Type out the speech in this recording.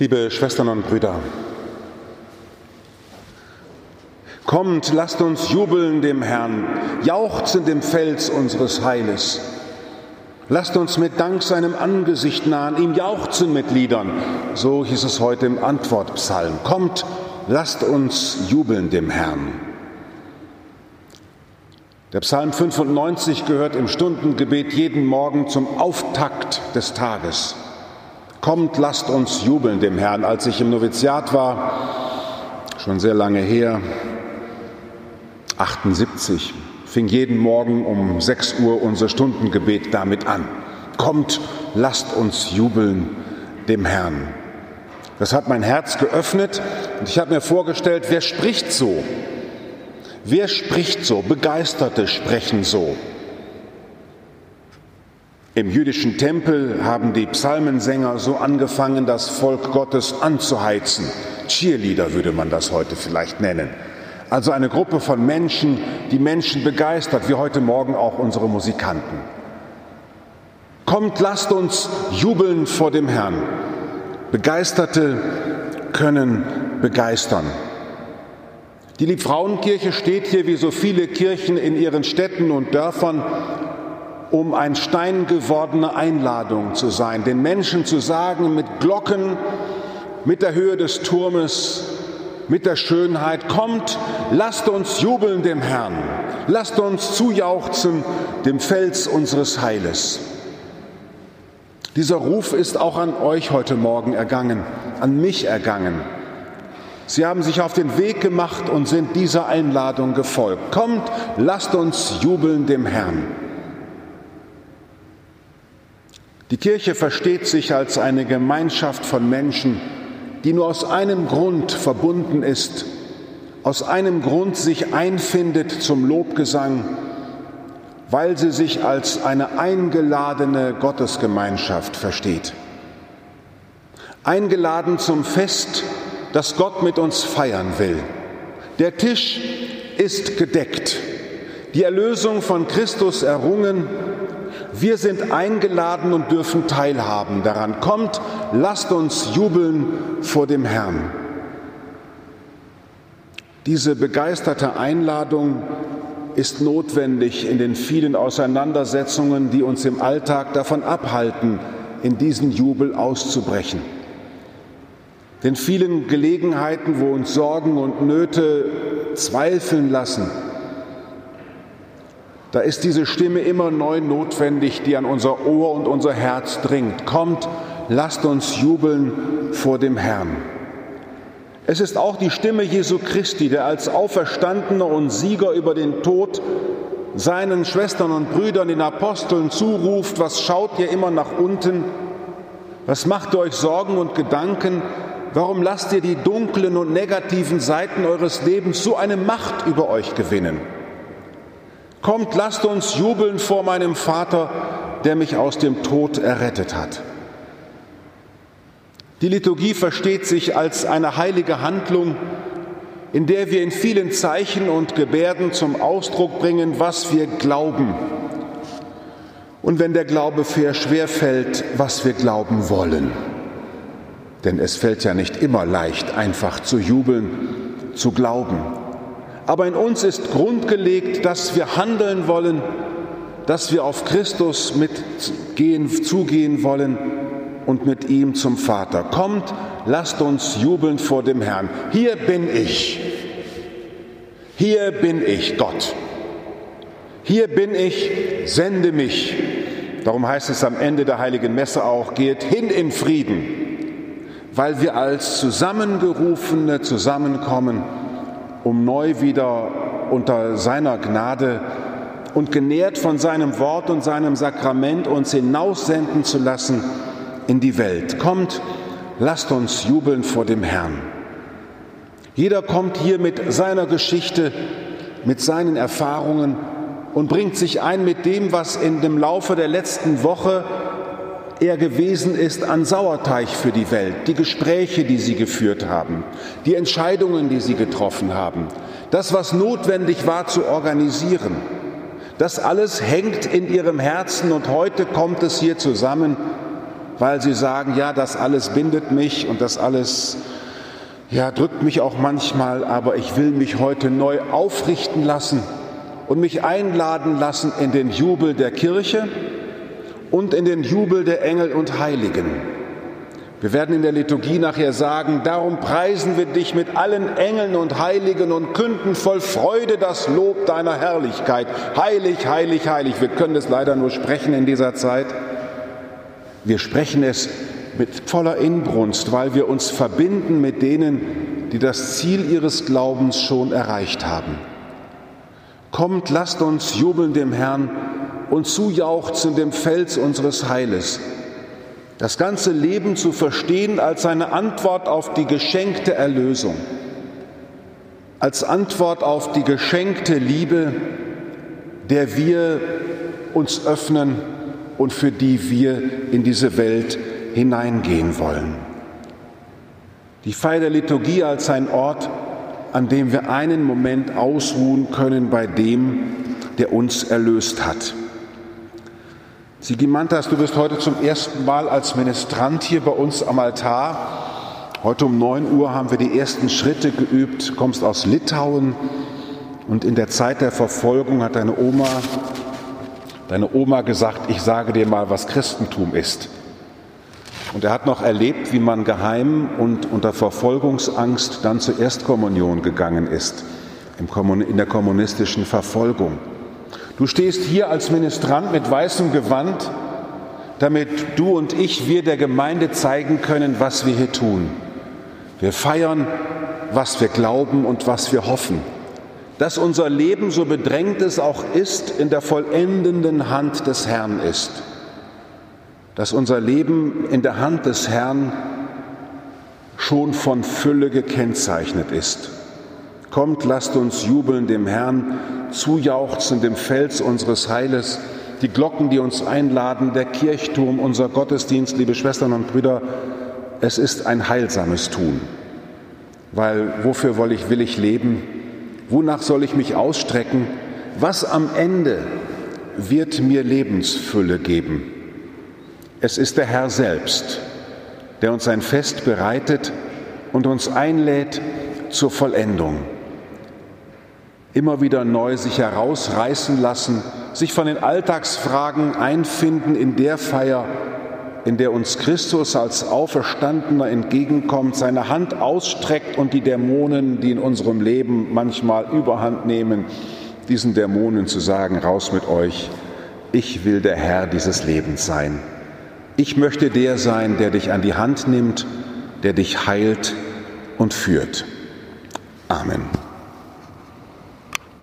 Liebe Schwestern und Brüder, kommt, lasst uns jubeln dem Herrn, jauchzen dem Fels unseres Heiles. Lasst uns mit Dank seinem Angesicht nahen, ihm jauchzen mit Liedern. So hieß es heute im Antwortpsalm. Kommt, lasst uns jubeln dem Herrn. Der Psalm 95 gehört im Stundengebet jeden Morgen zum Auftakt des Tages. Kommt, lasst uns jubeln dem Herrn. Als ich im Noviziat war, schon sehr lange her, 78, fing jeden Morgen um 6 Uhr unser Stundengebet damit an. Kommt, lasst uns jubeln dem Herrn. Das hat mein Herz geöffnet und ich habe mir vorgestellt, wer spricht so? Wer spricht so? Begeisterte sprechen so. Im jüdischen Tempel haben die Psalmensänger so angefangen, das Volk Gottes anzuheizen. Cheerleader würde man das heute vielleicht nennen. Also eine Gruppe von Menschen, die Menschen begeistert, wie heute Morgen auch unsere Musikanten. Kommt, lasst uns jubeln vor dem Herrn. Begeisterte können begeistern. Die Liebfrauenkirche steht hier wie so viele Kirchen in ihren Städten und Dörfern um ein Stein gewordene Einladung zu sein, den Menschen zu sagen, mit Glocken, mit der Höhe des Turmes, mit der Schönheit, kommt, lasst uns jubeln dem Herrn, lasst uns zujauchzen dem Fels unseres Heiles. Dieser Ruf ist auch an euch heute Morgen ergangen, an mich ergangen. Sie haben sich auf den Weg gemacht und sind dieser Einladung gefolgt. Kommt, lasst uns jubeln dem Herrn. Die Kirche versteht sich als eine Gemeinschaft von Menschen, die nur aus einem Grund verbunden ist, aus einem Grund sich einfindet zum Lobgesang, weil sie sich als eine eingeladene Gottesgemeinschaft versteht. Eingeladen zum Fest, das Gott mit uns feiern will. Der Tisch ist gedeckt, die Erlösung von Christus errungen, wir sind eingeladen und dürfen teilhaben daran. Kommt, lasst uns jubeln vor dem Herrn. Diese begeisterte Einladung ist notwendig in den vielen Auseinandersetzungen, die uns im Alltag davon abhalten, in diesen Jubel auszubrechen. Den vielen Gelegenheiten, wo uns Sorgen und Nöte zweifeln lassen, da ist diese Stimme immer neu notwendig, die an unser Ohr und unser Herz dringt. Kommt, lasst uns jubeln vor dem Herrn. Es ist auch die Stimme Jesu Christi, der als Auferstandener und Sieger über den Tod seinen Schwestern und Brüdern, den Aposteln zuruft, was schaut ihr immer nach unten? Was macht ihr euch Sorgen und Gedanken? Warum lasst ihr die dunklen und negativen Seiten eures Lebens so eine Macht über euch gewinnen? Kommt, lasst uns jubeln vor meinem Vater, der mich aus dem Tod errettet hat. Die Liturgie versteht sich als eine heilige Handlung, in der wir in vielen Zeichen und Gebärden zum Ausdruck bringen, was wir glauben. Und wenn der Glaube fair schwer fällt, was wir glauben wollen. Denn es fällt ja nicht immer leicht, einfach zu jubeln, zu glauben. Aber in uns ist grundgelegt, dass wir handeln wollen, dass wir auf Christus mitgehen, zugehen wollen und mit ihm zum Vater. Kommt, lasst uns jubeln vor dem Herrn. Hier bin ich. Hier bin ich, Gott. Hier bin ich, sende mich. Darum heißt es am Ende der heiligen Messe auch, geht hin in Frieden, weil wir als Zusammengerufene zusammenkommen um neu wieder unter seiner Gnade und genährt von seinem Wort und seinem Sakrament uns hinaussenden zu lassen in die Welt. Kommt, lasst uns jubeln vor dem Herrn. Jeder kommt hier mit seiner Geschichte, mit seinen Erfahrungen und bringt sich ein mit dem, was in dem Laufe der letzten Woche er gewesen ist an Sauerteig für die Welt, die Gespräche, die sie geführt haben, die Entscheidungen, die sie getroffen haben, das, was notwendig war zu organisieren. Das alles hängt in ihrem Herzen und heute kommt es hier zusammen weil sie sagen, ja, das alles bindet mich und das alles ja, drückt mich auch manchmal, aber ich will mich heute neu aufrichten lassen und mich einladen lassen in den Jubel der Kirche und in den Jubel der Engel und Heiligen. Wir werden in der Liturgie nachher sagen, darum preisen wir dich mit allen Engeln und Heiligen und künden voll Freude das Lob deiner Herrlichkeit. Heilig, heilig, heilig. Wir können es leider nur sprechen in dieser Zeit. Wir sprechen es mit voller Inbrunst, weil wir uns verbinden mit denen, die das Ziel ihres Glaubens schon erreicht haben. Kommt, lasst uns jubeln dem Herrn und zujauchzen dem Fels unseres Heiles das ganze Leben zu verstehen als eine Antwort auf die geschenkte Erlösung, als Antwort auf die geschenkte Liebe, der wir uns öffnen und für die wir in diese Welt hineingehen wollen. Die Feier der Liturgie als ein Ort, an dem wir einen Moment ausruhen können bei dem, der uns erlöst hat. Sigimantas, du bist heute zum ersten Mal als Ministrant hier bei uns am Altar. Heute um 9 Uhr haben wir die ersten Schritte geübt. Kommst aus Litauen und in der Zeit der Verfolgung hat deine Oma, deine Oma gesagt, ich sage dir mal, was Christentum ist. Und er hat noch erlebt, wie man geheim und unter Verfolgungsangst dann zur Erstkommunion gegangen ist, in der kommunistischen Verfolgung. Du stehst hier als Ministrant mit weißem Gewand, damit du und ich, wir der Gemeinde zeigen können, was wir hier tun. Wir feiern, was wir glauben und was wir hoffen. Dass unser Leben, so bedrängt es auch ist, in der vollendenden Hand des Herrn ist. Dass unser Leben in der Hand des Herrn schon von Fülle gekennzeichnet ist. Kommt, lasst uns jubeln dem Herrn, zujauchzen dem Fels unseres Heiles, die Glocken, die uns einladen, der Kirchturm, unser Gottesdienst, liebe Schwestern und Brüder, es ist ein heilsames Tun. Weil wofür will ich, will ich leben? Wonach soll ich mich ausstrecken? Was am Ende wird mir Lebensfülle geben? Es ist der Herr selbst, der uns ein Fest bereitet und uns einlädt zur Vollendung immer wieder neu sich herausreißen lassen, sich von den Alltagsfragen einfinden in der Feier, in der uns Christus als Auferstandener entgegenkommt, seine Hand ausstreckt und die Dämonen, die in unserem Leben manchmal überhand nehmen, diesen Dämonen zu sagen, raus mit euch, ich will der Herr dieses Lebens sein. Ich möchte der sein, der dich an die Hand nimmt, der dich heilt und führt. Amen.